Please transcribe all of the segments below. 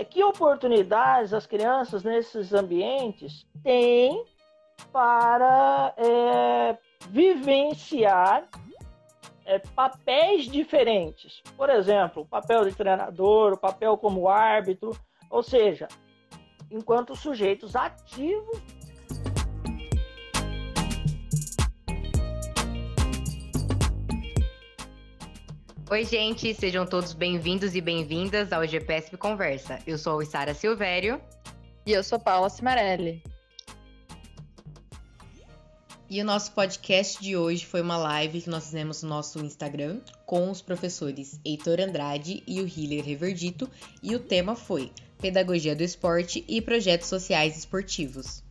é, que oportunidades as crianças nesses ambientes têm para é, vivenciar é, papéis diferentes. Por exemplo, o papel de treinador, o papel como árbitro, ou seja, enquanto sujeitos ativos Oi, gente, sejam todos bem-vindos e bem-vindas ao GPSP Conversa. Eu sou a Sara Silvério. E eu sou Paula Cimarelli. E o nosso podcast de hoje foi uma live que nós fizemos no nosso Instagram com os professores Heitor Andrade e o Hiller Reverdito, e o tema foi Pedagogia do Esporte e Projetos Sociais Esportivos.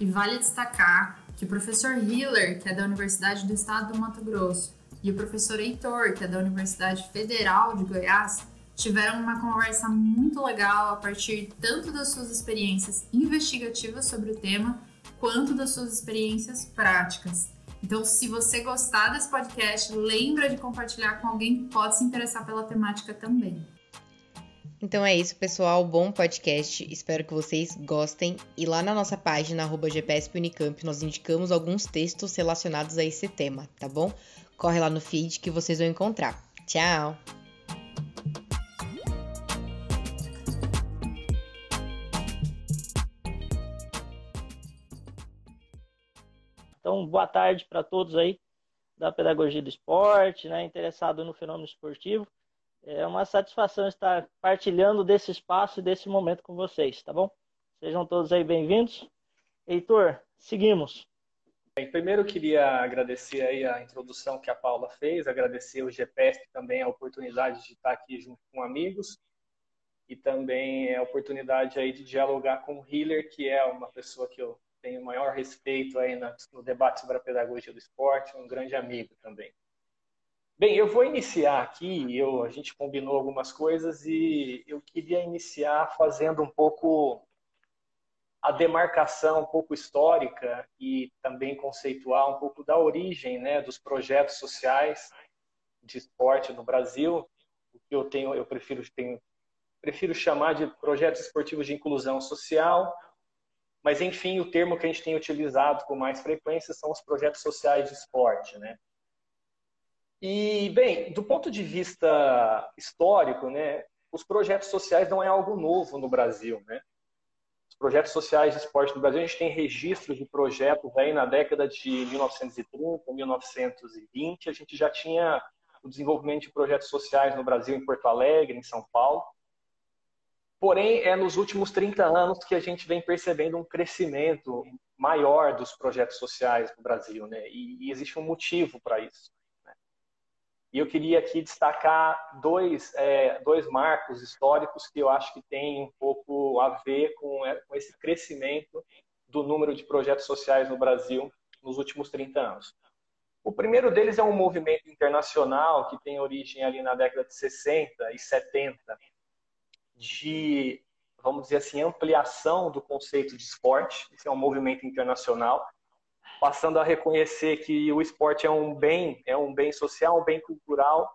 E vale destacar que o professor Hiller, que é da Universidade do Estado do Mato Grosso, e o professor Heitor, que é da Universidade Federal de Goiás, tiveram uma conversa muito legal a partir tanto das suas experiências investigativas sobre o tema, quanto das suas experiências práticas. Então, se você gostar desse podcast, lembra de compartilhar com alguém que pode se interessar pela temática também. Então é isso, pessoal. Bom podcast. Espero que vocês gostem. E lá na nossa página, arroba Unicamp, nós indicamos alguns textos relacionados a esse tema, tá bom? Corre lá no feed que vocês vão encontrar. Tchau! Então, boa tarde para todos aí da Pedagogia do Esporte, né, interessado no fenômeno esportivo. É uma satisfação estar partilhando desse espaço e desse momento com vocês, tá bom? Sejam todos aí bem-vindos. Heitor, seguimos. Bem, primeiro eu queria agradecer aí a introdução que a Paula fez, agradecer o GPS também a oportunidade de estar aqui junto com amigos e também a oportunidade aí de dialogar com o Hiller, que é uma pessoa que eu tenho maior respeito aí no debate sobre a pedagogia do esporte, um grande amigo também. Bem, eu vou iniciar aqui, eu, a gente combinou algumas coisas e eu queria iniciar fazendo um pouco a demarcação um pouco histórica e também conceitual um pouco da origem né, dos projetos sociais de esporte no Brasil, o que eu tenho, eu prefiro, tenho, prefiro chamar de projetos esportivos de inclusão social, mas enfim, o termo que a gente tem utilizado com mais frequência são os projetos sociais de esporte, né? E bem, do ponto de vista histórico, né, os projetos sociais não é algo novo no Brasil, né? Projetos sociais de esporte no Brasil, a gente tem registros de projetos aí na década de 1930, 1920, a gente já tinha o desenvolvimento de projetos sociais no Brasil, em Porto Alegre, em São Paulo. Porém, é nos últimos 30 anos que a gente vem percebendo um crescimento maior dos projetos sociais no Brasil, né? E, e existe um motivo para isso. E eu queria aqui destacar dois, é, dois marcos históricos que eu acho que têm um pouco a ver com, é, com esse crescimento do número de projetos sociais no Brasil nos últimos 30 anos. O primeiro deles é um movimento internacional que tem origem ali na década de 60 e 70, de, vamos dizer assim, ampliação do conceito de esporte. Esse é um movimento internacional passando a reconhecer que o esporte é um bem, é um bem social, um bem cultural,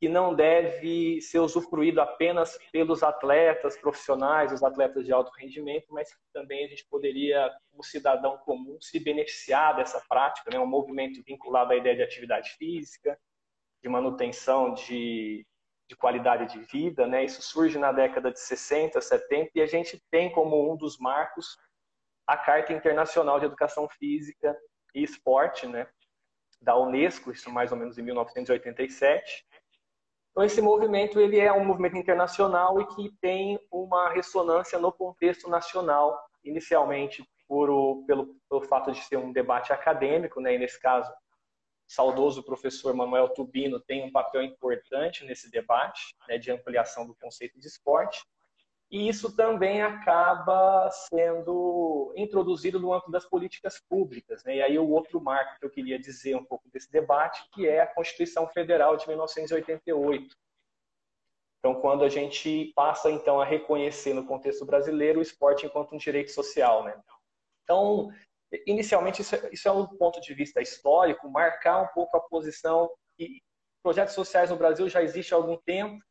que não deve ser usufruído apenas pelos atletas profissionais, os atletas de alto rendimento, mas que também a gente poderia, como cidadão comum, se beneficiar dessa prática, né? um movimento vinculado à ideia de atividade física, de manutenção de, de qualidade de vida. Né? Isso surge na década de 60, 70, e a gente tem como um dos marcos a Carta Internacional de Educação Física e Esporte, né, da Unesco, isso mais ou menos em 1987. Então esse movimento ele é um movimento internacional e que tem uma ressonância no contexto nacional, inicialmente por o, pelo, pelo fato de ser um debate acadêmico, né, e nesse caso, saudoso professor Manuel Tubino tem um papel importante nesse debate né, de ampliação do conceito de esporte. E isso também acaba sendo introduzido no âmbito das políticas públicas. Né? E aí o outro marco que eu queria dizer um pouco desse debate, que é a Constituição Federal de 1988. Então, quando a gente passa então a reconhecer no contexto brasileiro o esporte enquanto um direito social, né? Então, inicialmente isso é, isso é um ponto de vista histórico, marcar um pouco a posição e projetos sociais no Brasil já existe há algum tempo,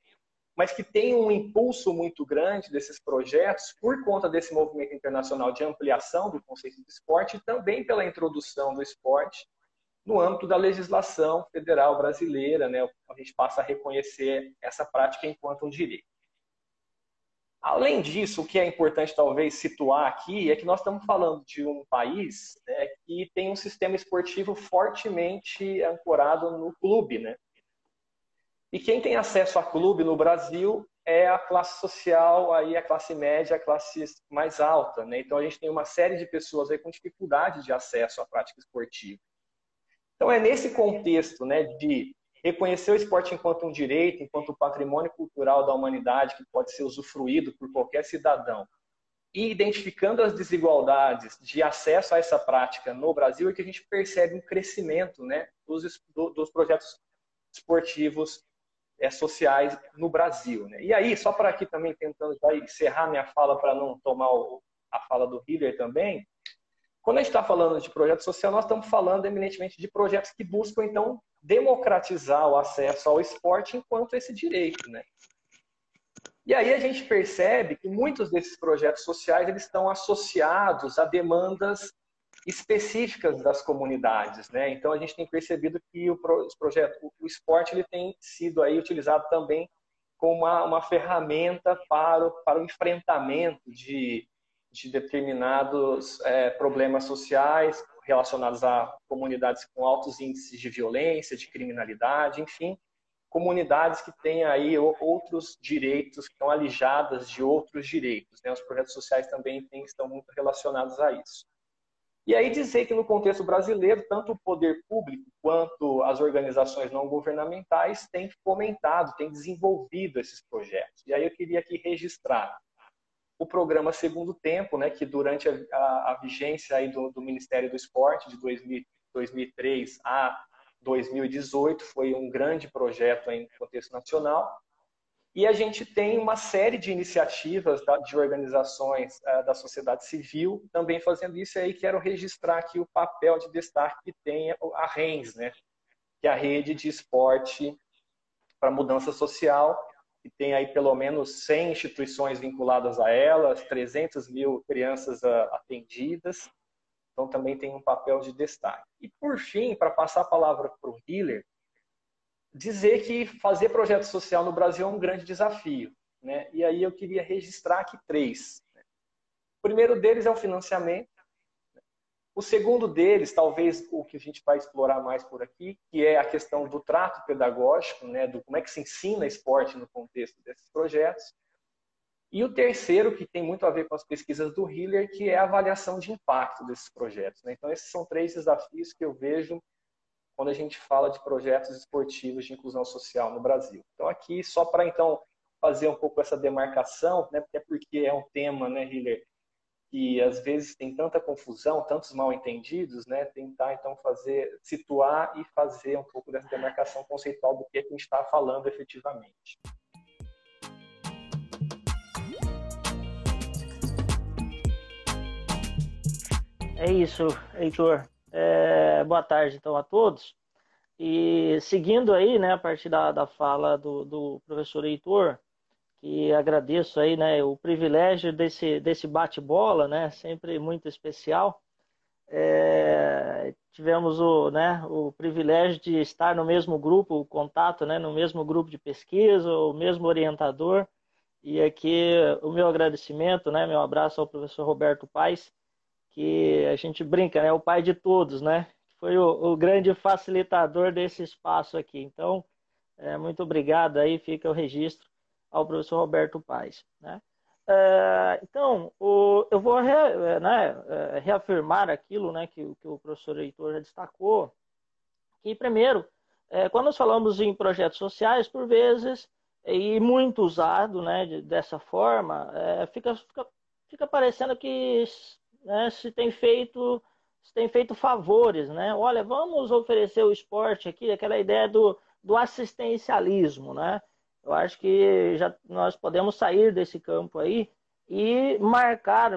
mas que tem um impulso muito grande desses projetos por conta desse movimento internacional de ampliação do conceito de esporte e também pela introdução do esporte no âmbito da legislação federal brasileira, né? A gente passa a reconhecer essa prática enquanto um direito. Além disso, o que é importante talvez situar aqui é que nós estamos falando de um país né, que tem um sistema esportivo fortemente ancorado no clube, né? E quem tem acesso a clube no Brasil é a classe social, aí a classe média, a classe mais alta, né? Então a gente tem uma série de pessoas aí com dificuldade de acesso à prática esportiva. Então é nesse contexto, né, de reconhecer o esporte enquanto um direito, enquanto patrimônio cultural da humanidade que pode ser usufruído por qualquer cidadão, e identificando as desigualdades de acesso a essa prática no Brasil, é que a gente percebe um crescimento né, dos, dos projetos esportivos é, sociais no Brasil. Né? E aí, só para aqui também tentando encerrar minha fala para não tomar o, a fala do Hiller também, quando a gente está falando de projeto social, nós estamos falando eminentemente de projetos que buscam, então, democratizar o acesso ao esporte enquanto esse direito, né? E aí a gente percebe que muitos desses projetos sociais eles estão associados a demandas específicas das comunidades, né? Então a gente tem percebido que o projeto, o esporte ele tem sido aí utilizado também como uma, uma ferramenta para o, para o enfrentamento de, de determinados é, problemas sociais relacionados a comunidades com altos índices de violência, de criminalidade, enfim, comunidades que têm aí outros direitos, que estão alijadas de outros direitos. Né? Os projetos sociais também têm, estão muito relacionados a isso. E aí dizer que no contexto brasileiro, tanto o poder público quanto as organizações não governamentais têm fomentado, têm desenvolvido esses projetos. E aí eu queria aqui registrar o programa Segundo Tempo, né, que durante a, a, a vigência aí do, do, Ministério do Esporte, de 2000, 2003 a 2018, foi um grande projeto em contexto nacional. E a gente tem uma série de iniciativas de organizações uh, da sociedade civil também fazendo isso. E aí quero registrar aqui o papel de destaque que tem a RENS, né? que é a Rede de Esporte para Mudança Social, que tem aí pelo menos 100 instituições vinculadas a elas, 300 mil crianças uh, atendidas. Então também tem um papel de destaque. E por fim, para passar a palavra para o Hiller, dizer que fazer projeto social no Brasil é um grande desafio. Né? E aí eu queria registrar aqui três. O primeiro deles é o financiamento. O segundo deles, talvez o que a gente vai explorar mais por aqui, que é a questão do trato pedagógico, né, do como é que se ensina esporte no contexto desses projetos. E o terceiro, que tem muito a ver com as pesquisas do Hiller, que é a avaliação de impacto desses projetos. Né? Então, esses são três desafios que eu vejo quando a gente fala de projetos esportivos de inclusão social no Brasil. Então, aqui, só para então fazer um pouco essa demarcação, né, até porque é um tema, né, Hiller, que às vezes tem tanta confusão, tantos mal entendidos, né, tentar então fazer, situar e fazer um pouco dessa demarcação conceitual do que, é que a gente está falando efetivamente. É isso, Heitor. É, boa tarde, então, a todos. E seguindo aí, né, a partir da, da fala do, do professor Heitor, que agradeço aí, né, o privilégio desse, desse bate-bola, né, sempre muito especial. É, tivemos o, né, o privilégio de estar no mesmo grupo, o contato, né, no mesmo grupo de pesquisa, o mesmo orientador. E aqui o meu agradecimento, né, meu abraço ao professor Roberto Paes, que a gente brinca, né? O pai de todos, né? Foi o, o grande facilitador desse espaço aqui. Então, é, muito obrigado aí, fica o registro ao professor Roberto Paes, né? É, então, o, eu vou re, é, né, é, reafirmar aquilo né, que, que, o professor Heitor já destacou, que primeiro, é, quando nós falamos em projetos sociais, por vezes, e muito usado né, de, dessa forma, é, fica, fica, fica parecendo que né, se tem feito se tem feito favores, né? Olha, vamos oferecer o esporte aqui, aquela ideia do, do assistencialismo, né? Eu acho que já nós podemos sair desse campo aí e marcar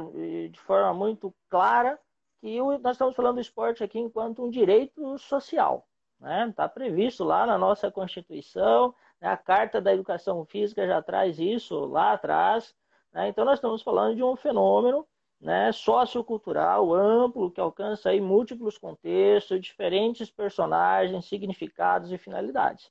de forma muito clara que nós estamos falando do esporte aqui enquanto um direito social, né? Está previsto lá na nossa Constituição, Né? A Carta da Educação Física já traz isso lá atrás. Né? Então, nós estamos falando de um fenômeno né, sociocultural amplo que alcança aí múltiplos contextos, diferentes personagens, significados e finalidades.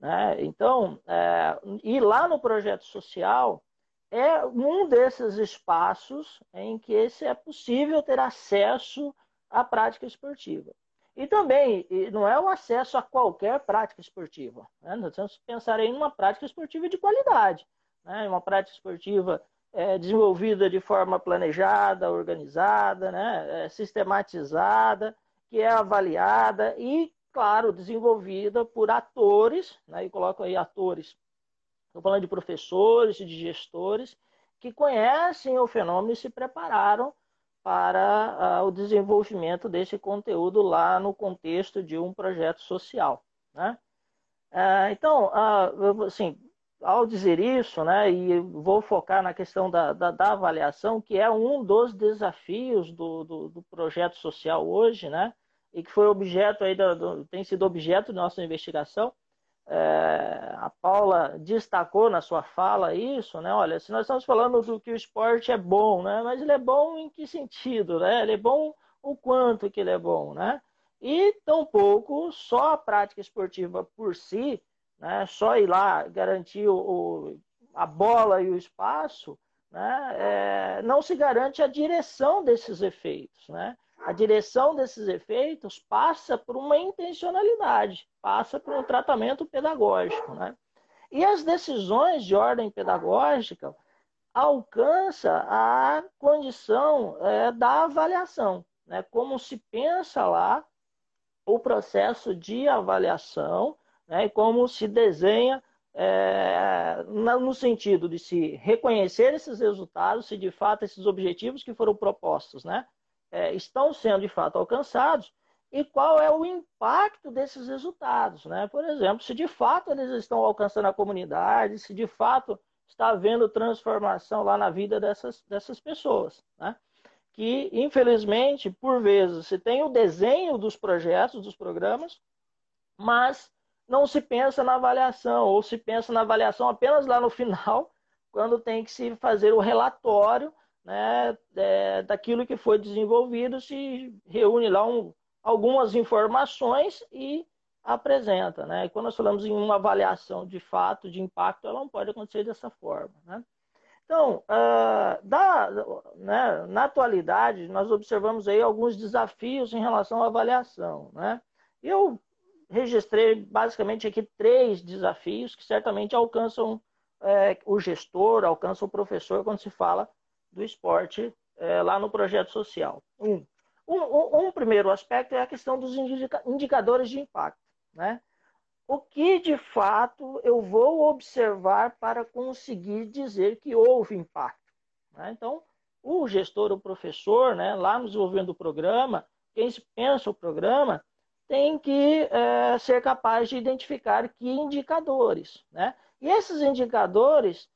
Né? Então, é, e lá no projeto social é um desses espaços em que esse é possível ter acesso à prática esportiva. E também não é o acesso a qualquer prática esportiva. Né? Nós temos que pensar em uma prática esportiva de qualidade, né? uma prática esportiva é, desenvolvida de forma planejada, organizada, né, é, sistematizada, que é avaliada e, claro, desenvolvida por atores, né, e coloco aí atores, estou falando de professores, de gestores, que conhecem o fenômeno e se prepararam para uh, o desenvolvimento desse conteúdo lá no contexto de um projeto social. Né? Uh, então, uh, assim, ao dizer isso, né, e vou focar na questão da, da, da avaliação, que é um dos desafios do, do, do, projeto social hoje, né, e que foi objeto aí do, tem sido objeto da nossa investigação. É, a Paula destacou na sua fala isso, né? Olha, se nós estamos falando do que o esporte é bom, né? Mas ele é bom em que sentido, né? Ele é bom o quanto que ele é bom, né? E tampouco só a prática esportiva por si né? só ir lá garantir o, o, a bola e o espaço, né? É, não se garante a direção desses efeitos. Né? A direção desses efeitos passa por uma intencionalidade, passa por um tratamento pedagógico. Né? E as decisões de ordem pedagógica alcança a condição é, da avaliação, né? como se pensa lá o processo de avaliação né, e como se desenha é, no sentido de se reconhecer esses resultados, se de fato esses objetivos que foram propostos né, é, estão sendo de fato alcançados e qual é o impacto desses resultados. Né? Por exemplo, se de fato eles estão alcançando a comunidade, se de fato está havendo transformação lá na vida dessas, dessas pessoas. Né? Que, infelizmente, por vezes, se tem o desenho dos projetos, dos programas, mas não se pensa na avaliação, ou se pensa na avaliação apenas lá no final, quando tem que se fazer o relatório né, é, daquilo que foi desenvolvido, se reúne lá um, algumas informações e apresenta. Né? E quando nós falamos em uma avaliação de fato, de impacto, ela não pode acontecer dessa forma. Né? Então, uh, da, né, na atualidade, nós observamos aí alguns desafios em relação à avaliação. Né? Eu registrei basicamente aqui três desafios que certamente alcançam é, o gestor, alcançam o professor quando se fala do esporte é, lá no projeto social. Um, um, um, primeiro aspecto é a questão dos indicadores de impacto. Né? O que de fato eu vou observar para conseguir dizer que houve impacto? Né? Então, o gestor, o professor, né, lá no desenvolvimento do programa, quem pensa o programa, tem que é, ser capaz de identificar que indicadores. Né? E esses indicadores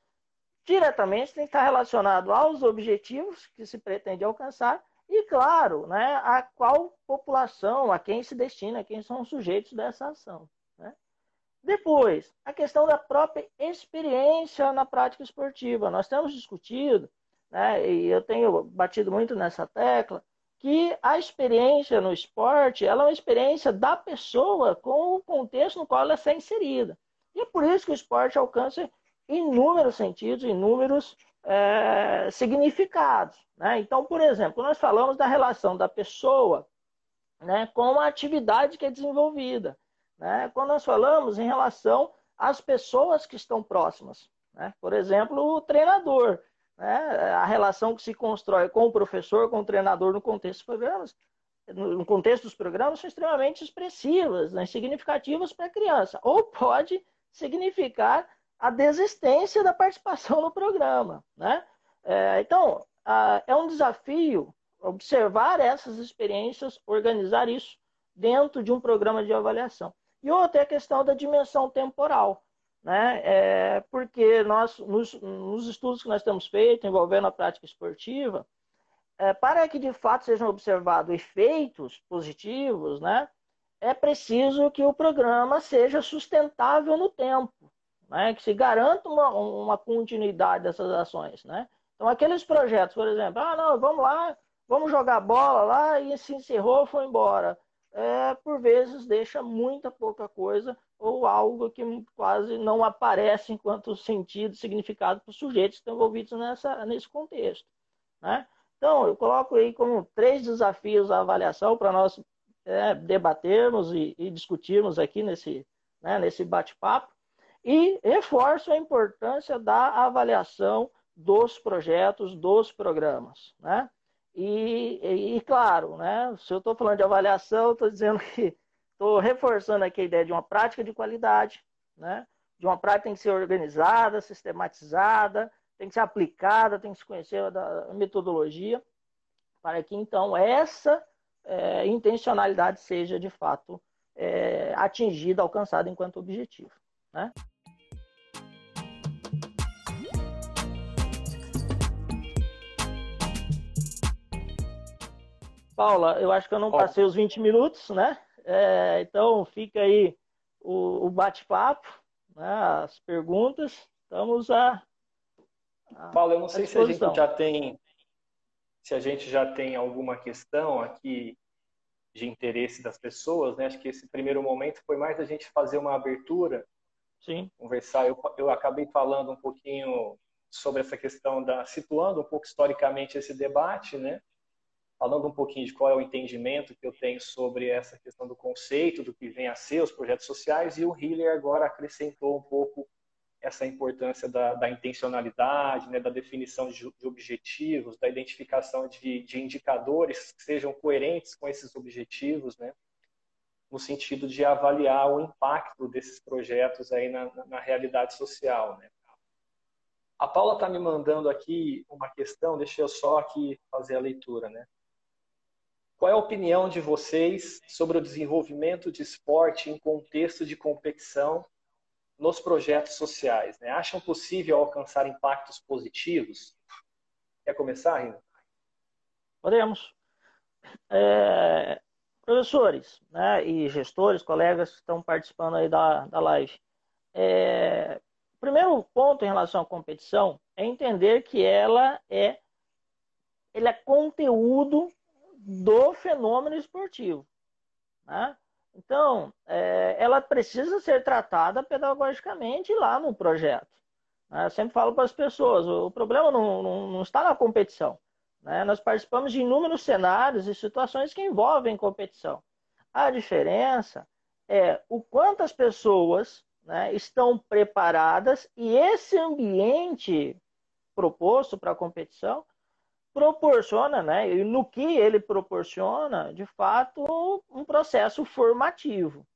diretamente têm que estar relacionados aos objetivos que se pretende alcançar e, claro, né, a qual população, a quem se destina, quem são os sujeitos dessa ação. Né? Depois, a questão da própria experiência na prática esportiva. Nós temos discutido, né, e eu tenho batido muito nessa tecla, que a experiência no esporte ela é uma experiência da pessoa com o contexto no qual ela está inserida. E é por isso que o esporte alcança inúmeros sentidos, inúmeros é, significados. Né? Então, por exemplo, nós falamos da relação da pessoa né, com a atividade que é desenvolvida. Né? Quando nós falamos em relação às pessoas que estão próximas. Né? Por exemplo, o treinador. Né? A relação que se constrói com o professor, com o treinador no contexto dos programas, no contexto dos programas, são extremamente expressivas, né? significativas para a criança. Ou pode significar a desistência da participação no programa. Né? É, então, é um desafio observar essas experiências, organizar isso dentro de um programa de avaliação. E outra é a questão da dimensão temporal né? É, porque nós, nos, nos, estudos que nós temos feito envolvendo a prática esportiva, é, para que de fato sejam observados efeitos positivos, né? É preciso que o programa seja sustentável no tempo. né, que se garanta uma, uma continuidade dessas ações. Né? Então, aqueles projetos, por exemplo, ah, não, vamos lá, vamos jogar bola lá e se encerrou, foi embora. É, por vezes deixa muita pouca coisa ou algo que quase não aparece enquanto sentido, significado para os sujeitos que estão envolvidos nessa, nesse contexto. Né? Então, eu coloco aí como três desafios a avaliação para nós é, debatermos e, e, discutirmos aqui nesse, né, nesse bate-papo. E reforço a importância da avaliação dos projetos, dos programas. Né? E, e, e claro, né, se eu estou falando de avaliação, estou dizendo que estou reforçando aqui a ideia de uma prática de qualidade, né? de uma prática que tem que ser organizada, sistematizada, tem que ser aplicada, tem que se conhecer a metodologia, para que então essa é, intencionalidade seja de fato é, atingida, alcançada enquanto objetivo. Né? Paula, eu acho que eu não passei os 20 minutos, né? É, então fica aí o, o bate-papo, né? as perguntas. Estamos a. a Paulo, eu não sei se a gente já tem se a gente já tem alguma questão aqui de interesse das pessoas, né? Acho que esse primeiro momento foi mais a gente fazer uma abertura, Sim. conversar. Eu, eu acabei falando um pouquinho sobre essa questão da situando um pouco historicamente esse debate, né? Falando um pouquinho de qual é o entendimento que eu tenho sobre essa questão do conceito, do que vem a ser os projetos sociais, e o Hiller agora acrescentou um pouco essa importância da, da intencionalidade, né, da definição de, de, objetivos, da identificação de, de, indicadores que sejam coerentes com esses objetivos, né, no sentido de avaliar o impacto desses projetos aí na, na realidade social. Né. A Paula está me mandando aqui uma questão, deixa eu só aqui fazer a leitura, né? Qual é a opinião de vocês sobre o desenvolvimento de esporte em contexto de competição nos projetos sociais? Né? Acham possível alcançar impactos positivos? Quer começar, Rino? Podemos. É, professores né, e gestores, colegas que estão participando aí da, da live. É, primeiro ponto em relação à competição é entender que ela é, ele é conteúdo do fenômeno esportivo. Né? Então, é, ela precisa ser tratada pedagogicamente lá no projeto. Né? Eu sempre falo para as pessoas: o problema não, não, não está na competição. Né? Nós participamos de inúmeros cenários e situações que envolvem competição. A diferença é o quanto as pessoas né, estão preparadas e esse ambiente proposto para a competição proporciona, né, e no que ele proporciona, de fato, um processo formativo.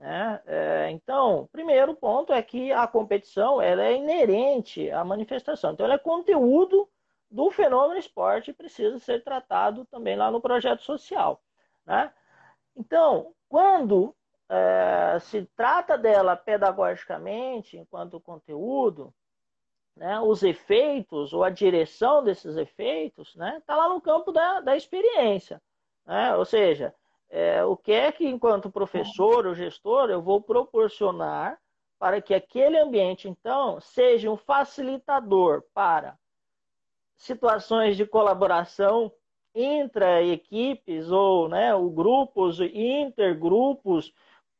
Né? É, então, o primeiro ponto é que a competição ela é inerente à manifestação. Então, ela é conteúdo do fenômeno esporte e precisa ser tratado também lá no projeto social. Né? Então, quando é, se trata dela pedagogicamente, enquanto conteúdo, né, os efeitos ou a direção desses efeitos está né, tá lá no campo da, da experiência. Né? Ou seja, é, o que é que, enquanto professor ou gestor, eu vou proporcionar para que aquele ambiente, então, seja um facilitador para situações de colaboração intra-equipes ou né, grupos, intergrupos,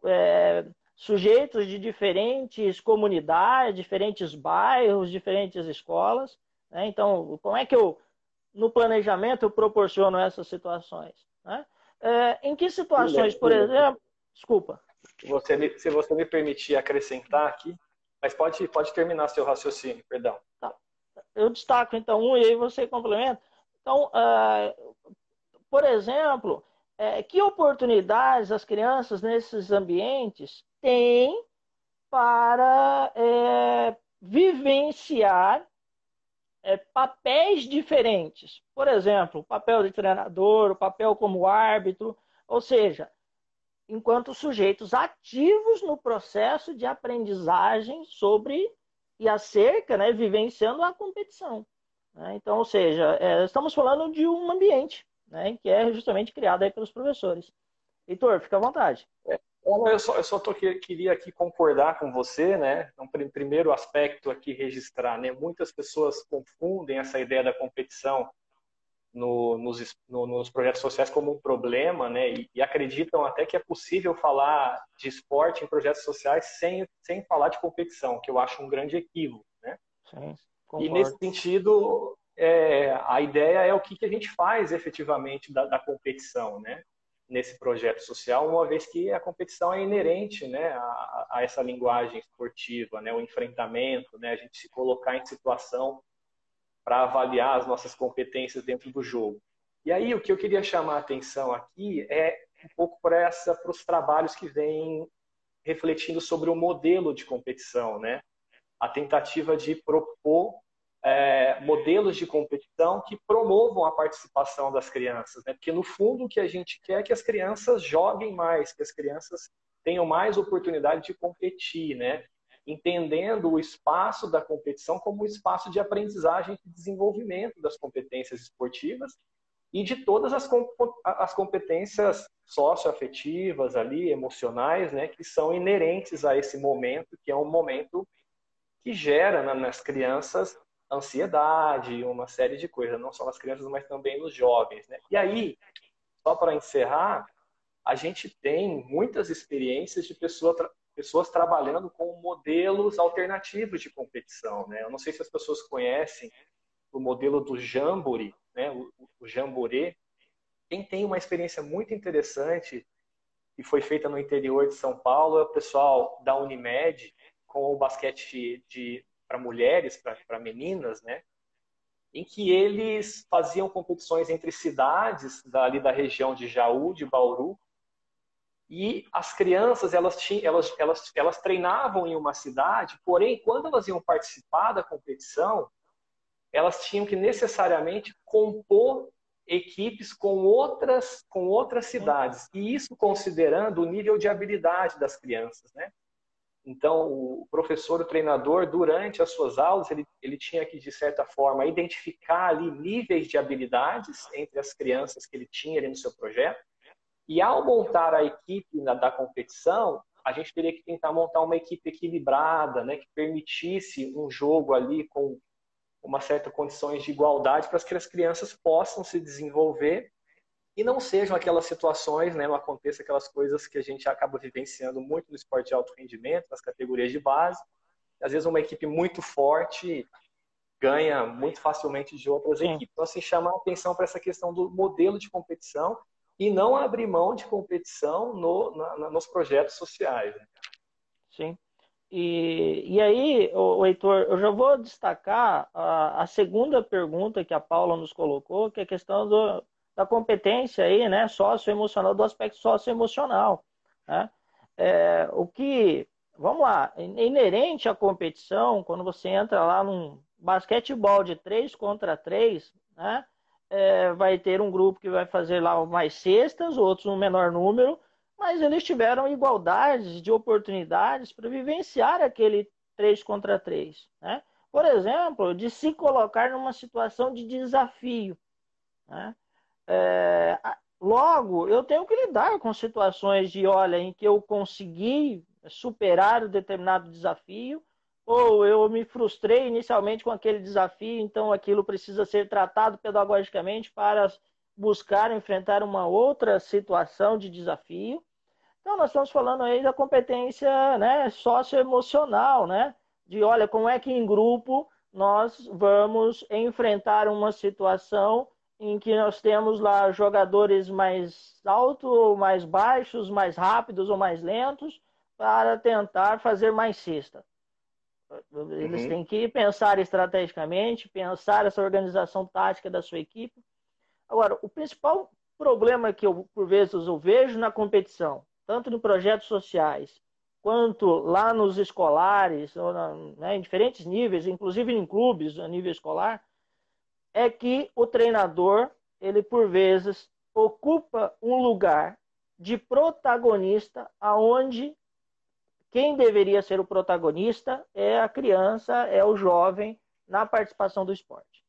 é, sujeitos de diferentes comunidades, diferentes bairros, diferentes escolas. Né? Então, como é que eu, no planejamento, eu proporciono essas situações? Né? É, em que situações, por exemplo. Desculpa. Você, se você me permitir acrescentar aqui, mas pode, pode terminar seu raciocínio, perdão. Tá. Eu destaco então um e aí você complementa. Então, uh, por exemplo, é, que oportunidades as crianças nesses ambientes têm para é, vivenciar é, papéis diferentes. Por exemplo, o papel de treinador, o papel como árbitro, ou seja, enquanto sujeitos ativos no processo de aprendizagem sobre e acerca, né, vivenciando a competição. Né? Então, ou seja, é, estamos falando de um ambiente né, que é justamente criado aí pelos professores. Heitor, fica à vontade. É, Eu só, eu só tô, queria aqui concordar com você, né? Então, primeiro aspecto aqui registrar, né? Muitas pessoas confundem essa ideia da competição no, nos, no, nos projetos sociais como um problema, né? E, e, acreditam até que é possível falar de esporte em projetos sociais sem, sem falar de competição, que eu acho um grande equívoco, né? Sim, e nesse sentido, é, a ideia é o que, que a gente faz efetivamente da, da, competição, né? Nesse projeto social, uma vez que a competição é inerente, né, a, a essa linguagem esportiva, né, o enfrentamento, né, a gente se colocar em situação para avaliar as nossas competências dentro do jogo. E aí o que eu queria chamar a atenção aqui é um pouco para os trabalhos que vêm refletindo sobre o modelo de competição, né? A tentativa de propor é, modelos de competição que promovam a participação das crianças, né? Porque no fundo o que a gente quer é que as crianças joguem mais, que as crianças tenham mais oportunidade de competir, né? entendendo o espaço da competição como um espaço de aprendizagem e desenvolvimento das competências esportivas e de todas as, as competências socioafetivas ali, emocionais, né, que são inerentes a esse momento, que é um momento que gera nas crianças ansiedade, uma série de coisas, não só nas crianças, mas também nos jovens. Né? E aí, só para encerrar, a gente tem muitas experiências de pessoa, pessoas trabalhando com modelos alternativos de competição. Né? Eu não sei se as pessoas conhecem o modelo do Jamboree, né? o, o Jamboree. Quem tem uma experiência muito interessante e foi feita no interior de São Paulo é o pessoal da Unimed com o basquete de, para mulheres, para meninas, né? em que eles faziam competições entre cidades ali da região de Jaú, de Bauru, e as crianças, elas, tinham, elas, elas, elas treinavam em uma cidade, porém, quando elas iam participar da competição, elas tinham que necessariamente compor equipes com outras, com outras cidades. E isso considerando o nível de habilidade das crianças, né? Então, o professor, o treinador, durante as suas aulas, ele, ele tinha que, de certa forma, identificar ali níveis de habilidades entre as crianças que ele tinha ali no seu projeto. E ao montar a equipe na, da competição, a gente teria que tentar montar uma equipe equilibrada, né, que permitisse um jogo ali com uma certa condições de igualdade para que as crianças possam se desenvolver e não sejam aquelas situações, né, não aconteça aquelas coisas que a gente acaba vivenciando muito no esporte de alto rendimento, nas categorias de base. Às vezes uma equipe muito forte ganha muito facilmente de outras Sim. equipes. Então, assim, chamar a atenção para essa questão do modelo de competição e não abrir mão de competição no, na, nos projetos sociais. Né? Sim. E, e aí, o, Heitor, eu já vou destacar a, a, segunda pergunta que a Paula nos colocou, que é a questão do, da competência aí, né, socioemocional, do aspecto socioemocional. Né? É, o que, vamos lá, é inerente à competição, quando você entra lá num basquetebol de 3 contra 3, né, é, vai ter um grupo que vai fazer lá mais cestas, outros um menor número, mas eles tiveram igualdades de oportunidades para vivenciar aquele 3 contra 3. Né? Por exemplo, de se colocar numa situação de desafio. Né? É, logo, eu tenho que lidar com situações de, olha, em que eu consegui superar um determinado desafio, ou eu me frustrei inicialmente com aquele desafio, então aquilo precisa ser tratado pedagogicamente para buscar enfrentar uma outra situação de desafio. Então, nós estamos falando aí da competência né, socioemocional, né? De, olha, como é que em grupo nós vamos enfrentar uma situação em que nós temos lá jogadores mais altos ou mais baixos, mais rápidos ou mais lentos, para tentar fazer mais cesta. Eles uhum. têm que pensar estrategicamente, pensar essa organização tática da sua equipe. Agora, o principal problema que eu, por vezes, eu vejo na competição, tanto em projetos sociais, quanto lá nos escolares, na, né, em diferentes níveis, inclusive em clubes a nível escolar, é que o treinador, ele por vezes ocupa um lugar de protagonista aonde quem deveria ser o protagonista é a criança, é o jovem na participação do esporte.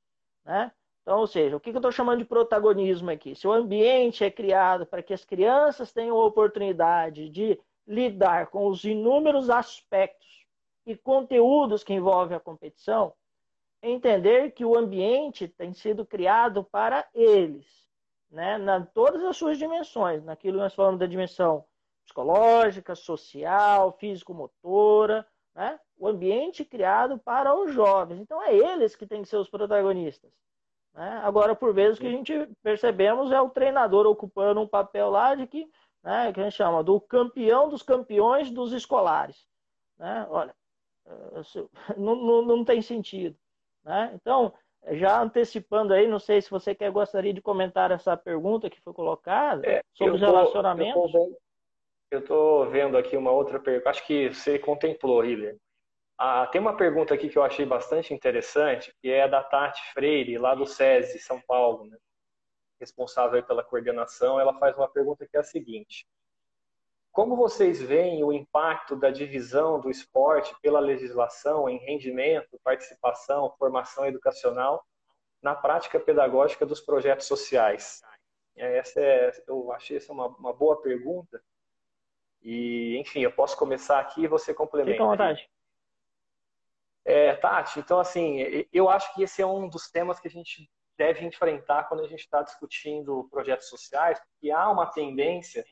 Né? Então, ou seja, o que eu estou chamando de protagonismo aqui? Se o ambiente é criado para que as crianças tenham a oportunidade de lidar com os inúmeros aspectos e conteúdos que envolvem a competição, entender que o ambiente tem sido criado para eles, né? Na todas as suas dimensões, naquilo que nós falamos da dimensão psicológica, social, físico-motora, né? O ambiente criado para os jovens. Então é eles que têm que ser os protagonistas. Né? Agora, por vezes, o que a gente percebemos é o treinador ocupando um papel lá de que, né, que a gente chama do campeão dos campeões dos escolares. Né? Olha, não, não, não tem sentido. Né? Então, já antecipando aí, não sei se você quer gostaria de comentar essa pergunta que foi colocada é, sobre os relacionamentos. Eu estou vendo aqui uma outra pergunta, acho que você contemplou, Hiller. Ah, tem uma pergunta aqui que eu achei bastante interessante, que é da Tati Freire, lá do SESI, São Paulo, né? responsável pela coordenação. Ela faz uma pergunta que é a seguinte: Como vocês veem o impacto da divisão do esporte pela legislação em rendimento, participação, formação educacional na prática pedagógica dos projetos sociais? Essa é, eu achei essa uma, uma boa pergunta e, enfim, eu posso começar aqui e você complementa. Fica à vontade. É, Tati, então, assim, eu acho que esse é um dos temas que a gente deve enfrentar quando a gente está discutindo projetos sociais, porque há uma tendência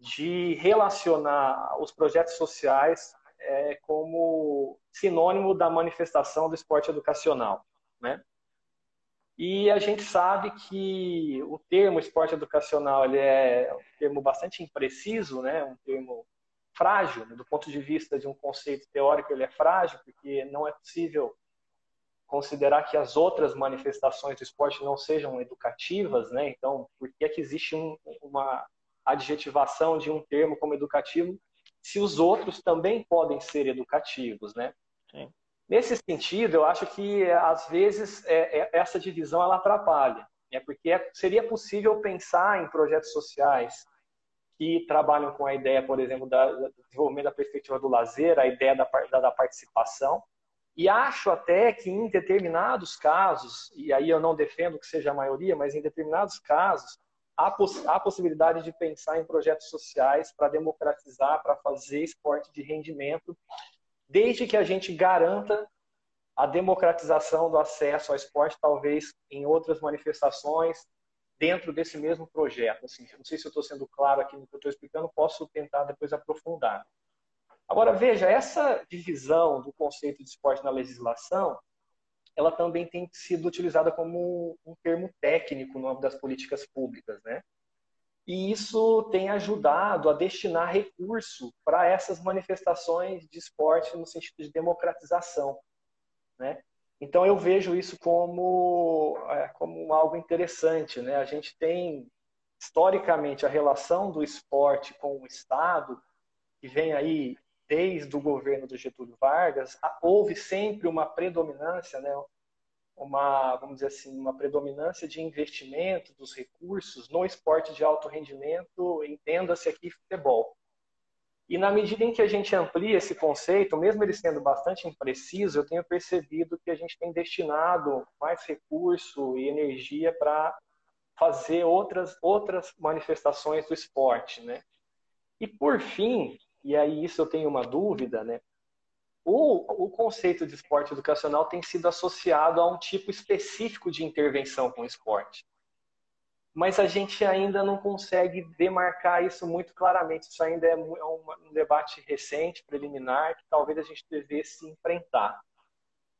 de relacionar os projetos sociais é, como sinônimo da manifestação do esporte educacional, né? E a gente sabe que o termo esporte educacional ele é um termo bastante impreciso, né? um termo frágil, né? do ponto de vista de um conceito teórico, ele é frágil, porque não é possível considerar que as outras manifestações do esporte não sejam educativas, né? Então, por que é que existe um, uma adjetivação de um termo como educativo se os outros também podem ser educativos, né? Sim. Nesse sentido, eu acho que às vezes é, é, essa divisão ela atrapalha, é porque é, seria possível pensar em projetos sociais que trabalham com a ideia, por exemplo, da, do desenvolvimento da perspectiva do lazer, a ideia da, da, da participação, e acho até que em determinados casos, e aí eu não defendo que seja a maioria, mas em determinados casos, há, poss há possibilidade de pensar em projetos sociais para democratizar, para fazer esporte de rendimento desde que a gente garanta a democratização do acesso ao esporte, talvez em outras manifestações, dentro desse mesmo projeto. Assim, não sei se eu estou sendo claro aqui no que eu estou explicando, posso tentar depois aprofundar. Agora, veja, essa divisão do conceito de esporte na legislação, ela também tem sido utilizada como um termo técnico no âmbito das políticas públicas, né? e isso tem ajudado a destinar recurso para essas manifestações de esporte no sentido de democratização, né? Então eu vejo isso como é, como algo interessante, né? A gente tem historicamente a relação do esporte com o Estado que vem aí desde o governo do Getúlio Vargas, houve sempre uma predominância, né? uma, vamos dizer assim, uma predominância de investimento dos recursos no esporte de alto rendimento, entenda-se aqui futebol. E na medida em que a gente amplia esse conceito, mesmo ele sendo bastante impreciso, eu tenho percebido que a gente tem destinado mais recurso e energia para fazer outras, outras manifestações do esporte, né? E por fim, e aí isso eu tenho uma dúvida, né? o, o conceito de esporte educacional tem sido associado a um tipo específico de intervenção com esporte. Mas a gente ainda não consegue demarcar isso muito claramente. Isso ainda é, é um, debate recente, preliminar, que talvez a gente devesse enfrentar.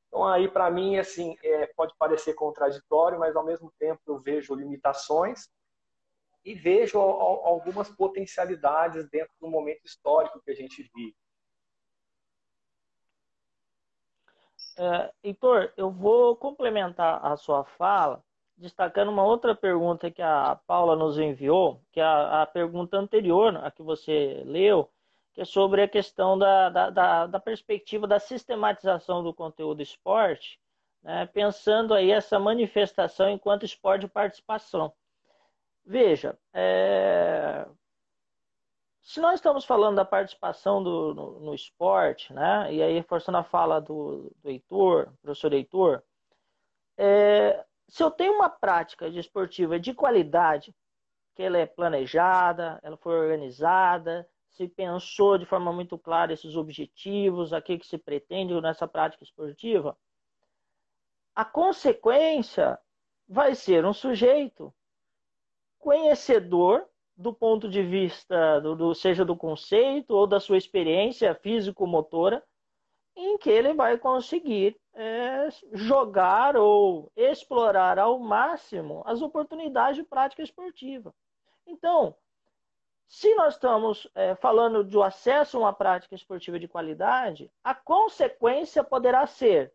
Então, aí, para mim, assim, é, pode parecer contraditório, mas ao mesmo tempo eu vejo limitações e vejo algumas potencialidades dentro do momento histórico que a gente vive. É, Heitor, eu vou complementar a sua fala, destacando uma outra pergunta que a Paula nos enviou, que é a, a pergunta anterior a que você leu, que é sobre a questão da, da, da, da perspectiva da sistematização do conteúdo esporte, né, pensando aí essa manifestação enquanto esporte de participação. Veja, é, se nós estamos falando da participação do, no, no, esporte, né, e aí reforçando a fala do, do Heitor, professor Heitor, é, se eu tenho uma prática de esportiva de qualidade, que ela é planejada, ela foi organizada, se pensou de forma muito clara esses objetivos, a que, que se pretende nessa prática esportiva, a consequência vai ser um sujeito conhecedor do ponto de vista, do, do, seja do conceito ou da sua experiência físico-motora, em que ele vai conseguir é, jogar ou explorar ao máximo as oportunidades de prática esportiva. Então, se nós estamos é, falando de acesso a uma prática esportiva de qualidade, a consequência poderá ser: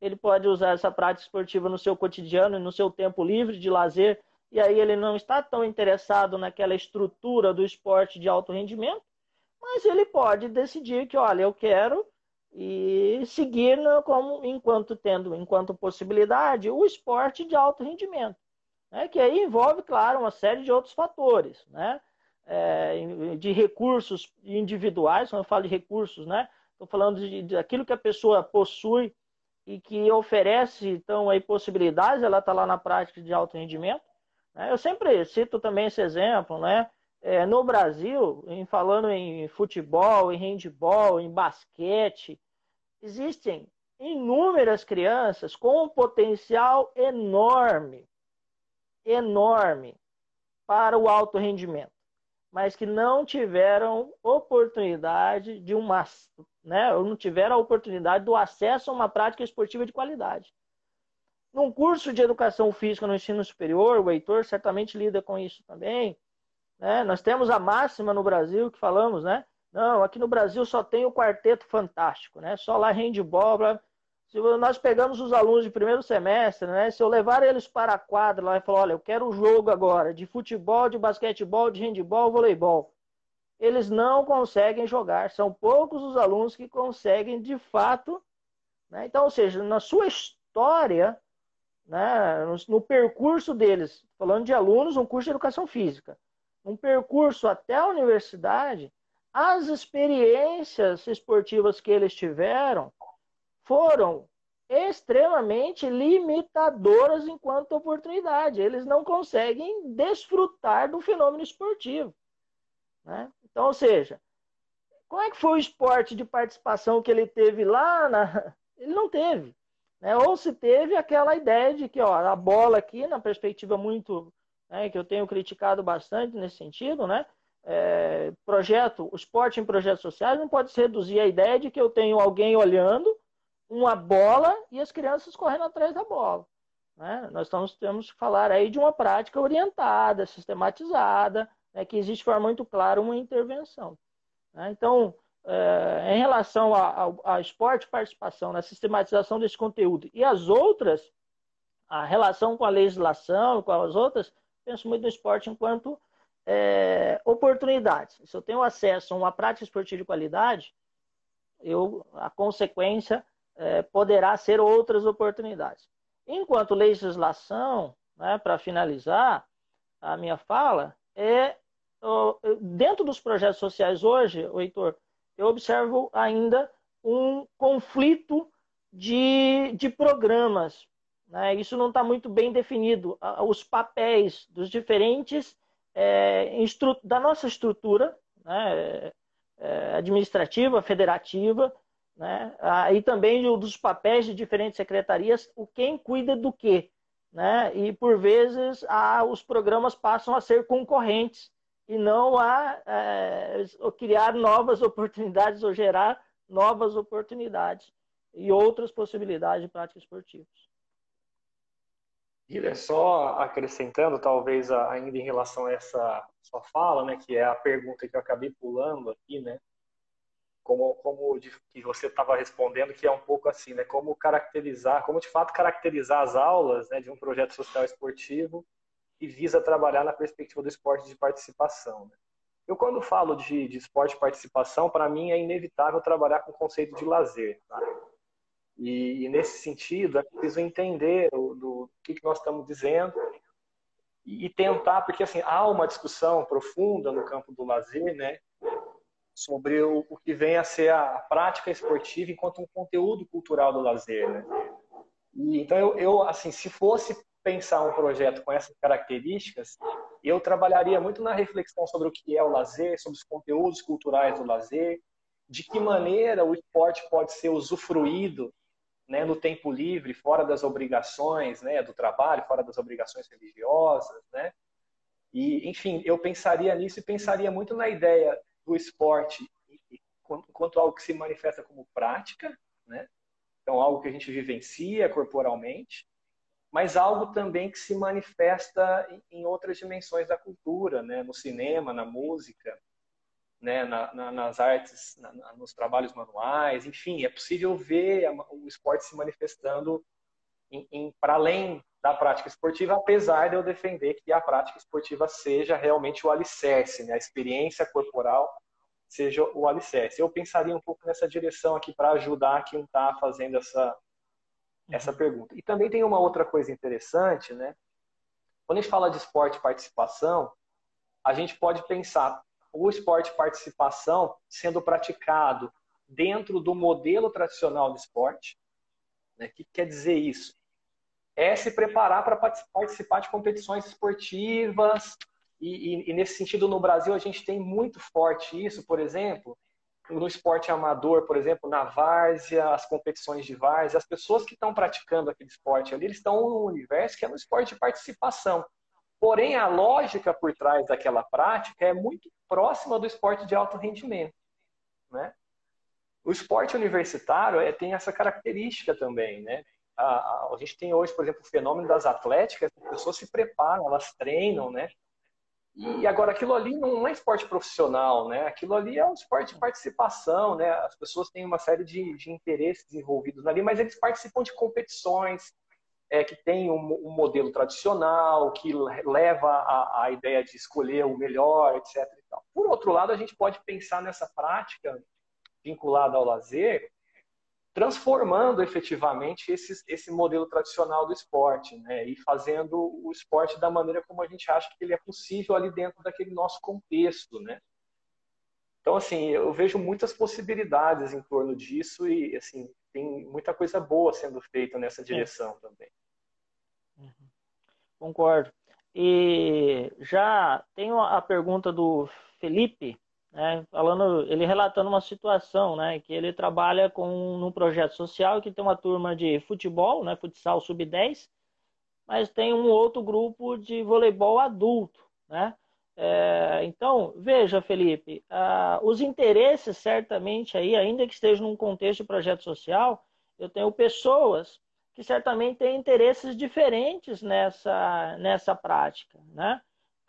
ele pode usar essa prática esportiva no seu cotidiano e no seu tempo livre de lazer, e aí ele não está tão interessado naquela estrutura do esporte de alto rendimento, mas ele pode decidir que, olha, eu quero e seguir como enquanto tendo enquanto possibilidade o esporte de alto rendimento, né? que aí envolve, claro, uma série de outros fatores, né? É, de recursos individuais, quando eu falo de recursos, né? Estou falando de, de aquilo que a pessoa possui e que oferece, então, aí possibilidades, ela está lá na prática de alto rendimento. Né? Eu sempre cito também esse exemplo, né? É, no Brasil, em falando em futebol, em handball, em basquete, existem inúmeras crianças com um potencial enorme, enorme para o alto rendimento, mas que não tiveram oportunidade de uma, né, não tiveram a oportunidade do acesso a uma prática esportiva de qualidade. Num curso de educação física no ensino superior, o Heitor certamente lida com isso também. Né? Nós temos a máxima no Brasil que falamos, né? Não, aqui no Brasil só tem o quarteto fantástico, né? Só lá handball. Se nós pegamos os alunos de primeiro semestre, né? Se eu levar eles para a quadra lá e falar, olha, eu quero o jogo agora de futebol, de basquetebol, de handball, voleibol. Eles não conseguem jogar. São poucos os alunos que conseguem de fato. Né? Então, ou seja, na sua história, né? no, percurso deles, falando de alunos, um curso de educação física, um percurso até a universidade, as experiências esportivas que eles tiveram foram extremamente limitadoras enquanto oportunidade. Eles não conseguem desfrutar do fenômeno esportivo. Né? Então, ou seja, como é que foi o esporte de participação que ele teve lá? Na... Ele não teve. Né? Ou se teve aquela ideia de que ó, a bola aqui, na perspectiva muito né, que eu tenho criticado bastante nesse sentido, né? É, projeto, o esporte em projetos sociais não pode se reduzir à ideia de que eu tenho alguém olhando uma bola e as crianças correndo atrás da bola. Né? Nós estamos, temos que falar aí de uma prática orientada, sistematizada, né, que existe de forma muito clara uma intervenção. Né? Então, é, em relação ao esporte participação, na sistematização desse conteúdo e as outras, a relação com a legislação, com as outras, penso muito no esporte enquanto é, oportunidades. Se eu tenho acesso a uma prática esportiva de qualidade, eu, a consequência é, poderá ser outras oportunidades. Enquanto legislação, né, para finalizar a minha fala, é dentro dos projetos sociais hoje, Heitor, eu observo ainda um conflito de, de programas. Né? Isso não está muito bem definido. Os papéis dos diferentes é, da nossa estrutura né, é, administrativa, federativa, né, e também dos papéis de diferentes secretarias, o quem cuida do quê. Né? E, por vezes, a, os programas passam a ser concorrentes e não a é, criar novas oportunidades ou gerar novas oportunidades e outras possibilidades de práticas esportivas. E só acrescentando, talvez ainda em relação a essa sua fala, né, que é a pergunta que eu acabei pulando aqui, né, como, como de, que você estava respondendo, que é um pouco assim, né, como caracterizar, como de fato caracterizar as aulas, né, de um projeto social esportivo e visa trabalhar na perspectiva do esporte de participação. Né? Eu quando falo de, de esporte de participação, para mim é inevitável trabalhar com o conceito de lazer. Tá? E, e, nesse sentido, é preciso entender o, do que, que nós estamos dizendo e, e, tentar, porque assim, há uma discussão profunda no campo do lazer, né, sobre o, o, que vem a ser a prática esportiva enquanto um conteúdo cultural do lazer, né. E, então, eu, eu, assim, se fosse pensar um projeto com essas características, eu trabalharia muito na reflexão sobre o que é o lazer, sobre os conteúdos culturais do lazer, de que maneira o esporte pode ser usufruído né, no tempo livre, fora das obrigações né, do trabalho, fora das obrigações religiosas, né? E, enfim, eu pensaria nisso e pensaria muito na ideia do esporte quanto algo que se manifesta como prática, né? Então, algo que a gente vivencia corporalmente, mas algo também que se manifesta em outras dimensões da cultura, né? No cinema, na música, né? Na, na, nas artes, na, nos trabalhos manuais, enfim, é possível ver o esporte se manifestando para além da prática esportiva, apesar de eu defender que a prática esportiva seja realmente o alicerce, né? a experiência corporal seja o alicerce. Eu pensaria um pouco nessa direção aqui para ajudar quem está fazendo essa, essa pergunta. E também tem uma outra coisa interessante, né? Quando a gente fala de esporte e participação, a gente pode pensar o esporte participação sendo praticado dentro do modelo tradicional do esporte. Né? O que quer dizer isso? é se preparar para participar de competições esportivas. E, e, e, nesse sentido, no Brasil, a gente tem muito forte isso, por exemplo, no esporte amador, por exemplo, na várzea, as competições de várzea, as pessoas que estão praticando aquele esporte ali, eles estão num universo que é um esporte de participação. Porém, a lógica por trás daquela prática é muito próxima do esporte de alto rendimento. Né? O esporte universitário é, tem essa característica também, né? a, a, a, gente tem hoje, por exemplo, o fenômeno das atléticas, as pessoas se preparam, elas treinam, né? E agora aquilo ali não é esporte profissional, né? Aquilo ali é um esporte de participação, né? As pessoas têm uma série de, de interesses envolvidos ali, mas eles participam de competições é, que tem um, um, modelo tradicional, que leva a, a ideia de escolher o melhor, etc. Por outro lado, a gente pode pensar nessa prática vinculada ao lazer transformando efetivamente esse, esse modelo tradicional do esporte, né? E fazendo o esporte da maneira como a gente acha que ele é possível ali dentro daquele nosso contexto, né? Então, assim, eu vejo muitas possibilidades em torno disso e, assim, tem muita coisa boa sendo feita nessa direção é. também. Uhum. Concordo. E já tenho a pergunta do Felipe, né, falando, ele relatando uma situação, né, que ele trabalha com num projeto social que tem uma turma de futebol, né, futsal sub-10, mas tem um outro grupo de voleibol adulto, né? É, então, veja, Felipe, ah, os interesses certamente aí, ainda que esteja num contexto de projeto social, eu tenho pessoas que certamente têm interesses diferentes nessa, nessa prática, né?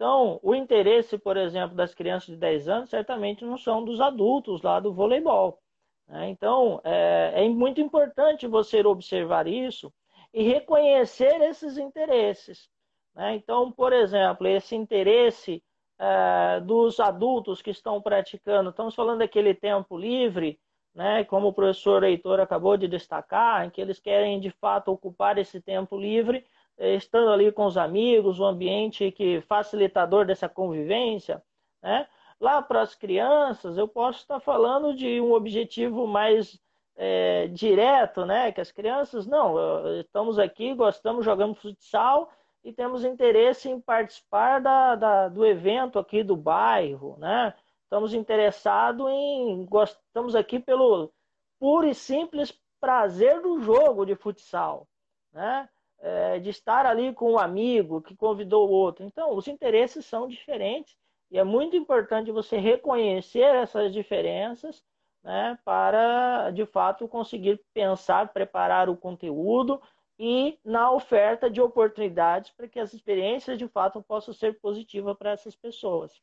Então, o interesse, por exemplo, das crianças de 10 anos certamente não são dos adultos lá do voleibol. Né? Então, é, é, muito importante você observar isso e reconhecer esses interesses. Né? Então, por exemplo, esse interesse é, dos adultos que estão praticando, estamos falando daquele tempo livre, né? como o professor Heitor acabou de destacar, em que eles querem de fato ocupar esse tempo livre estando ali com os amigos, um ambiente que facilitador dessa convivência, né? Lá para as crianças, eu posso estar falando de um objetivo mais é, direto, né? Que as crianças, não, estamos aqui, gostamos, jogamos futsal e temos interesse em participar da, da, do evento aqui do bairro, né? Estamos interessados em, estamos aqui pelo puro e simples prazer do jogo de futsal, né? É, de estar ali com um amigo que convidou o outro. Então, os interesses são diferentes e é muito importante você reconhecer essas diferenças né, para, de fato, conseguir pensar, preparar o conteúdo e na oferta de oportunidades para que as experiências, de fato, possam ser positivas para essas pessoas.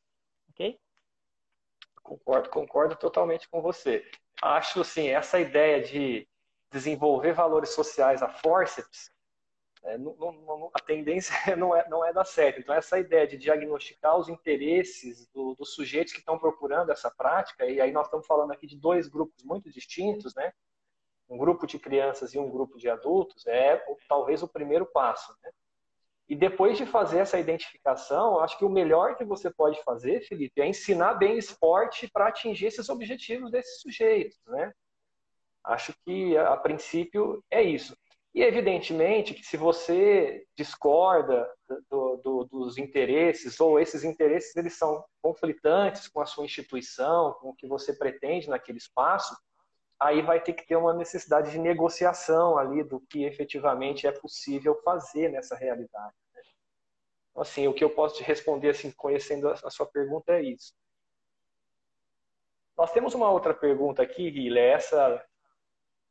Ok? Concordo, concordo totalmente com você. Acho, assim, essa ideia de desenvolver valores sociais a forceps é, não, não, a tendência não é, não é dar certo. Então, essa ideia de diagnosticar os interesses do, dos sujeitos que estão procurando essa prática, e aí nós estamos falando aqui de dois grupos muito distintos, né? um grupo de crianças e um grupo de adultos, é talvez o primeiro passo. Né? E depois de fazer essa identificação, acho que o melhor que você pode fazer, Felipe, é ensinar bem esporte para atingir esses objetivos desses sujeitos. Né? Acho que, a princípio, é isso. E evidentemente que se você discorda do, do, dos interesses ou esses interesses eles são conflitantes com a sua instituição, com o que você pretende naquele espaço, aí vai ter que ter uma necessidade de negociação ali do que efetivamente é possível fazer nessa realidade. Né? Então, assim, o que eu posso te responder, assim, conhecendo a sua pergunta é isso. Nós temos uma outra pergunta aqui, Guilherme, essa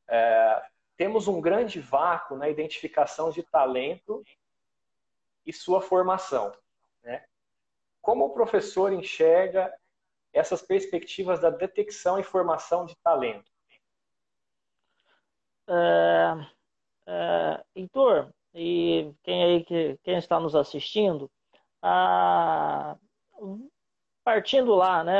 é, temos um grande vácuo na identificação de talento e sua formação. Né? Como o professor enxerga essas perspectivas da detecção e formação de talento? É, é, Heitor, e quem aí que quem está nos assistindo, a, partindo lá, né,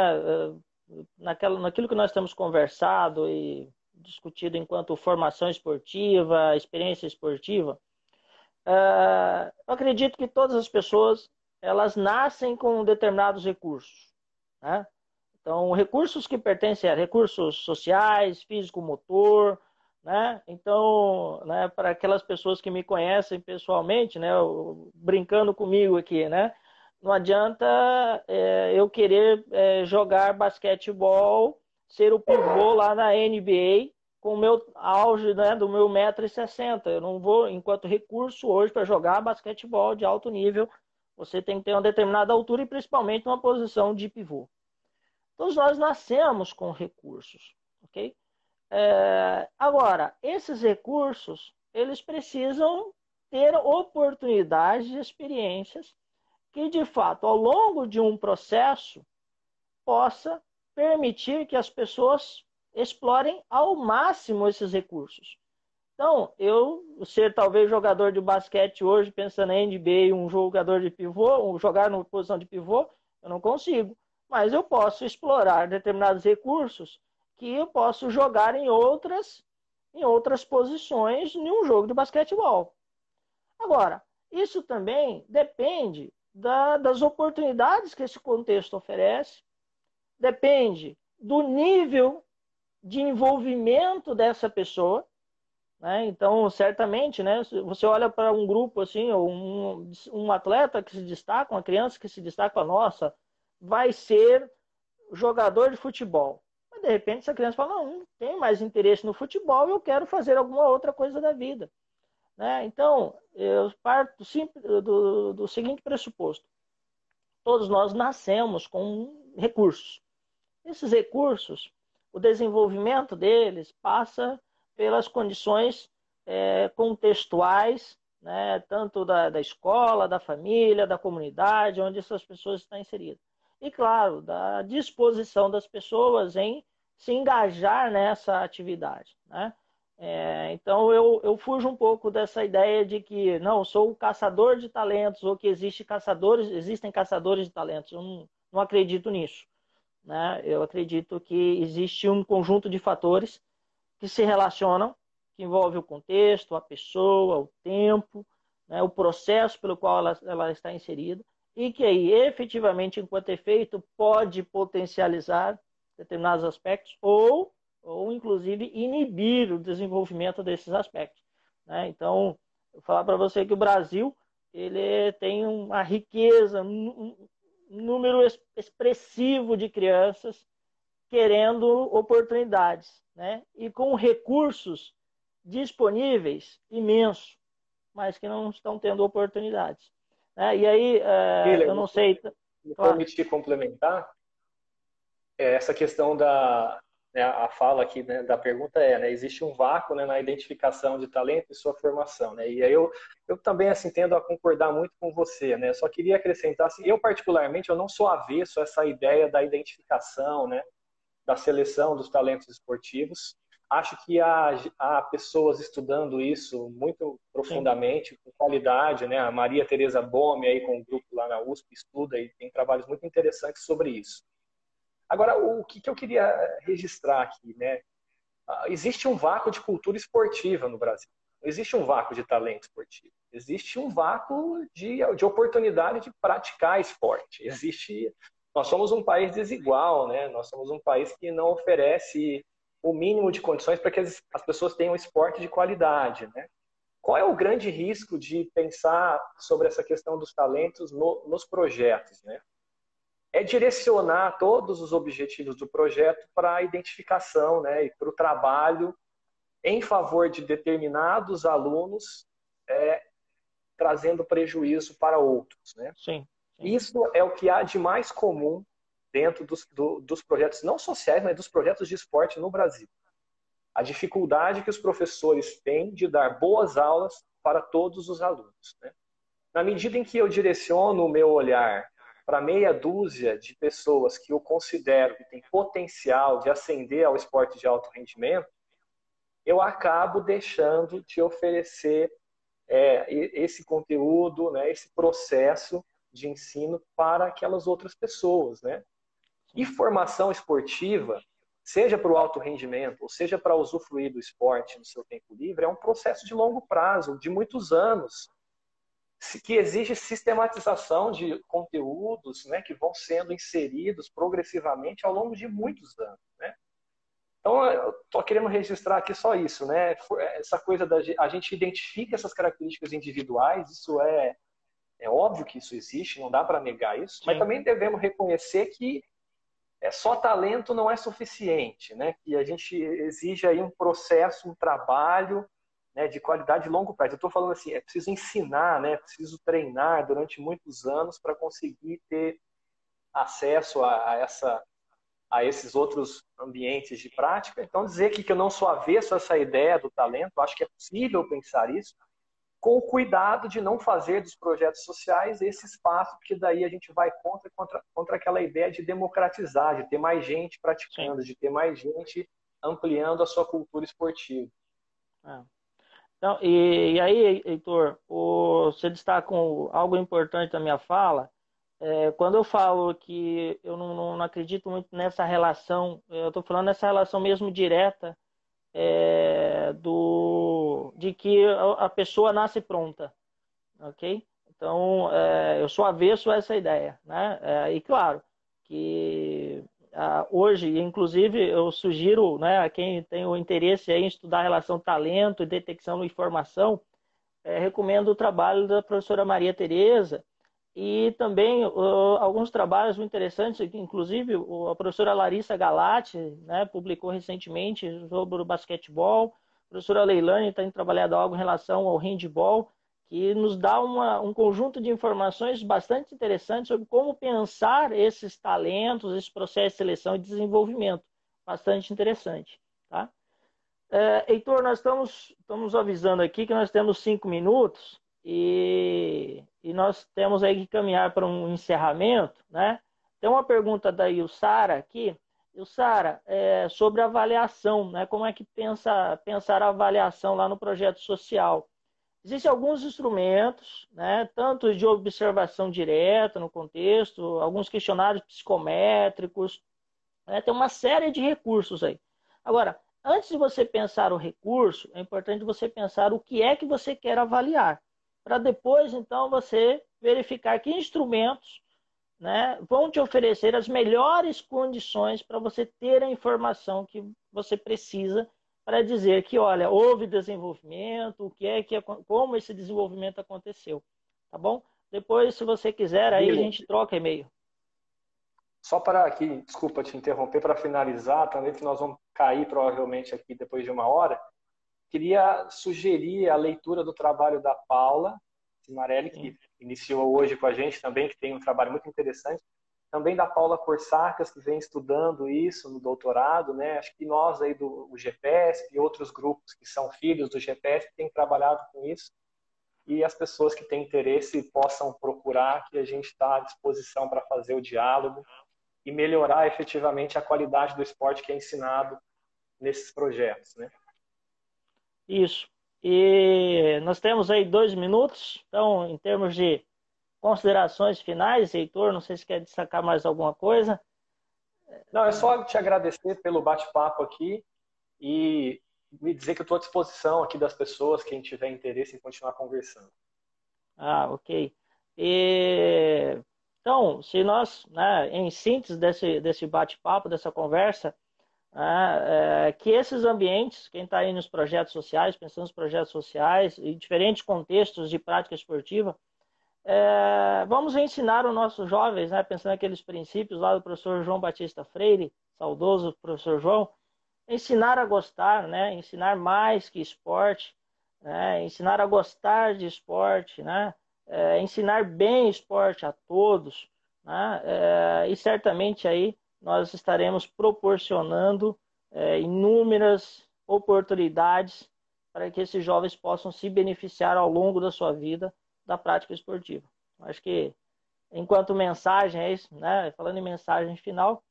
naquela, naquilo que nós temos conversado e discutido enquanto formação esportiva, experiência esportiva, uh, eu acredito que todas as pessoas elas nascem com determinados recursos. Né? Então, recursos que pertencem a recursos sociais, físico-motor, né? Então, né, para aquelas pessoas que me conhecem pessoalmente, né, brincando comigo aqui, né, não adianta é, eu querer é, jogar basquetebol, ser o pivô lá na NBA com o meu auge né, do meu 1,60m. Eu não vou, enquanto recurso hoje para jogar basquetebol de alto nível, você tem que ter uma determinada altura e principalmente uma posição de pivô. Todos nós nascemos com recursos, ok? É, agora, esses recursos, eles precisam ter oportunidades e experiências que, de fato, ao longo de um processo, possa permitir que as pessoas explorem ao máximo esses recursos. Então, eu ser talvez jogador de basquete hoje, pensando em NBA, um jogador de pivô, um jogar numa posição de pivô, eu não consigo. Mas eu posso explorar determinados recursos que eu posso jogar em outras, em outras posições em um jogo de basquetebol. Agora, isso também depende da, das oportunidades que esse contexto oferece, depende do nível de envolvimento dessa pessoa. Né? Então, certamente, né, você olha para um grupo assim, ou um, um atleta que se destaca, uma criança que se destaca, nossa, vai ser jogador de futebol. Mas de repente essa criança fala, não, não tenho mais interesse no futebol, eu quero fazer alguma outra coisa da vida. Né? Então, eu parto do, do, do seguinte pressuposto. Todos nós nascemos com recursos. Esses recursos, o desenvolvimento deles passa pelas condições é, contextuais, né, tanto da, da escola, da família, da comunidade, onde essas pessoas estão inseridas. E, claro, da disposição das pessoas em se engajar nessa atividade. Né? É, então, eu, eu fujo um pouco dessa ideia de que, não, sou o caçador de talentos, ou que existe caçadores, existem caçadores de talentos. Eu não, não acredito nisso. Né? Eu acredito que existe um conjunto de fatores que se relacionam, que envolve o contexto, a pessoa, o tempo, né? o processo pelo qual ela, ela está inserida, e que aí, efetivamente, enquanto efeito, pode potencializar determinados aspectos ou, ou inclusive, inibir o desenvolvimento desses aspectos. Né? Então, vou falar para você que o Brasil ele tem uma riqueza, número expressivo de crianças querendo oportunidades, né? E com recursos disponíveis imensos, mas que não estão tendo oportunidades. Né? E aí, é, eu não sei. Me claro. permitir complementar é, essa questão da, né, a fala aqui né, da pergunta é, né, existe um vácuo né, na identificação de talento e sua formação, né? E aí eu, eu também assim tendo a concordar muito com você, né? Só queria acrescentar, assim, eu particularmente eu não sou avesso a essa ideia da identificação, da seleção dos talentos esportivos. Acho que há, há pessoas estudando isso muito profundamente, Sim. com qualidade? A Maria Tereza Bome aí com o grupo lá na USP estuda e tem trabalhos muito interessantes sobre isso. Agora, o que, que eu queria registrar aqui, né? Ah, existe um vácuo de cultura esportiva no Brasil. Existe um vácuo de talento esportivo. Existe um vácuo de, de oportunidade de praticar esporte. Existe. Nós somos um país desigual, né? Nós somos um país que não oferece o mínimo de condições para que as, as pessoas tenham esporte de qualidade, né? qual é o grande risco de pensar sobre essa questão dos talentos no, nos projetos, né? É direcionar todos os objetivos do projeto para a identificação, né, e para o trabalho em favor de determinados alunos, é, trazendo prejuízo para outros, né? Sim, sim. Isso é o que há de mais comum dentro dos, do, dos projetos não sociais, mas dos projetos de esporte no Brasil a dificuldade que os professores têm de dar boas aulas para todos os alunos. Né? Na medida em que eu direciono o meu olhar para meia dúzia de pessoas que eu considero que tem potencial de ascender ao esporte de alto rendimento, eu acabo deixando de oferecer é, esse conteúdo, né, esse processo de ensino para aquelas outras pessoas. Né? E formação esportiva seja para o alto rendimento, ou seja para usufruir do esporte no seu tempo livre, é um processo de longo prazo, de muitos anos, que exige sistematização de conteúdos né, que vão sendo inseridos progressivamente ao longo de muitos anos. Né? Então, eu estou querendo registrar aqui só isso, né? Essa coisa da a gente identifica essas características individuais, isso é, é óbvio que isso existe, não dá para negar isso, Sim. mas também devemos reconhecer que é, só talento não é suficiente, né? Que a gente exige aí um processo, um trabalho né, de qualidade de longo prazo. Eu estou falando assim, é preciso ensinar, né? É preciso treinar durante muitos anos para conseguir ter acesso a, a, essa a esses outros ambientes de prática. Então dizer que, que eu não sou avesso a essa ideia do talento, acho que é possível pensar isso, com o cuidado de não fazer dos projetos sociais esse espaço, porque daí a gente vai contra, contra, contra aquela ideia de democratizar, de ter mais gente praticando, Sim. de ter mais gente ampliando a sua cultura esportiva. É. Então, e, e, aí, Heitor, o, você destaca um, algo importante da minha fala. É, quando eu falo que eu não, não, acredito muito nessa relação, eu estou falando nessa relação mesmo direta é, do, de que a pessoa nasce pronta, ok? Então, é, eu sou avesso a essa ideia, né? É, e claro que hoje, inclusive, eu sugiro né, a quem tem o interesse em estudar a relação talento e detecção e informação, é, recomendo o trabalho da professora Maria Tereza, e também uh, alguns trabalhos muito interessantes, inclusive a professora Larissa Galati né, publicou recentemente sobre o basquetebol, a professora Leilani tem trabalhado algo em relação ao handball, que nos dá uma, um conjunto de informações bastante interessantes sobre como pensar esses talentos, esse processo de seleção e desenvolvimento. Bastante interessante. Tá? É, Heitor, nós estamos, estamos avisando aqui que nós temos cinco minutos. E, e nós temos aí que caminhar para um encerramento, né? Tem uma pergunta da Ilsara aqui. Ilsara, é, sobre avaliação, né? Como é que pensa, pensar a avaliação lá no projeto social? Existem alguns instrumentos, né, tanto de observação direta no contexto, alguns questionários psicométricos, né, tem uma série de recursos aí. Agora, antes de você pensar o recurso, é importante você pensar o que é que você quer avaliar para depois, então, você verificar que instrumentos né, vão te oferecer as melhores condições para você ter a informação que você precisa para dizer que, olha, houve desenvolvimento, o que é que como esse desenvolvimento aconteceu, tá bom? Depois, se você quiser, aí a gente troca e-mail. Só para aqui, desculpa te interromper, para finalizar, também que nós vamos cair provavelmente aqui depois de uma hora, queria sugerir a leitura do trabalho da Paula Cimarelli, que iniciou hoje com a gente também, que tem um trabalho muito interessante. Também da Paula Corsacas, que vem estudando isso no doutorado, né? Acho que nós aí do GPSP e outros grupos que são filhos do GPSP têm trabalhado com isso. E as pessoas que têm interesse possam procurar, que a gente está à disposição para fazer o diálogo e melhorar efetivamente a qualidade do esporte que é ensinado nesses projetos, né? Isso. E nós temos aí dois minutos, então, em termos de considerações finais, Heitor, não sei se quer destacar mais alguma coisa. Não, é só te agradecer pelo bate-papo aqui e me dizer que eu estou à disposição aqui das pessoas, quem tiver interesse em continuar conversando. Ah, ok. E, então, se nós, né, em síntese desse, desse bate-papo, dessa conversa, né, é, que esses ambientes, quem está aí nos projetos sociais, pensando nos projetos sociais, em diferentes contextos de prática esportiva, é, vamos ensinar os nossos jovens, né, pensando naqueles princípios lá do professor João Batista Freire, saudoso professor João, ensinar a gostar, né, ensinar mais que esporte, né, ensinar a gostar de esporte, né, é, ensinar bem esporte a todos, né, é, e certamente aí nós estaremos proporcionando é, inúmeras oportunidades para que esses jovens possam se beneficiar ao longo da sua vida da prática esportiva. Acho que, enquanto mensagem, é isso, né? falando em mensagem final,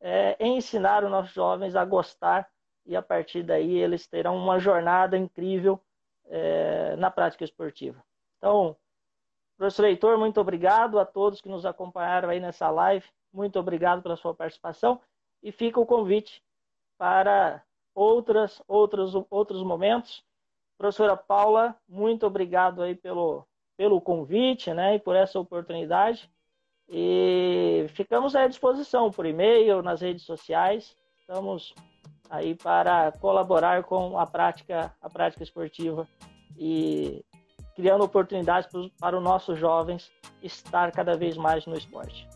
é ensinar os nossos jovens a gostar e a partir daí eles terão uma jornada incrível é, na prática esportiva. Então, professor Heitor, muito obrigado a todos que nos acompanharam aí nessa live. Muito obrigado pela sua participação e fica o convite para outras, outros, outros momentos. Professora Paula, muito obrigado aí pelo, pelo convite né, e por essa oportunidade. E ficamos à disposição por e-mail, nas redes sociais. Estamos aí para colaborar com a prática, a prática esportiva e criando oportunidades para os nossos jovens estar cada vez mais no esporte.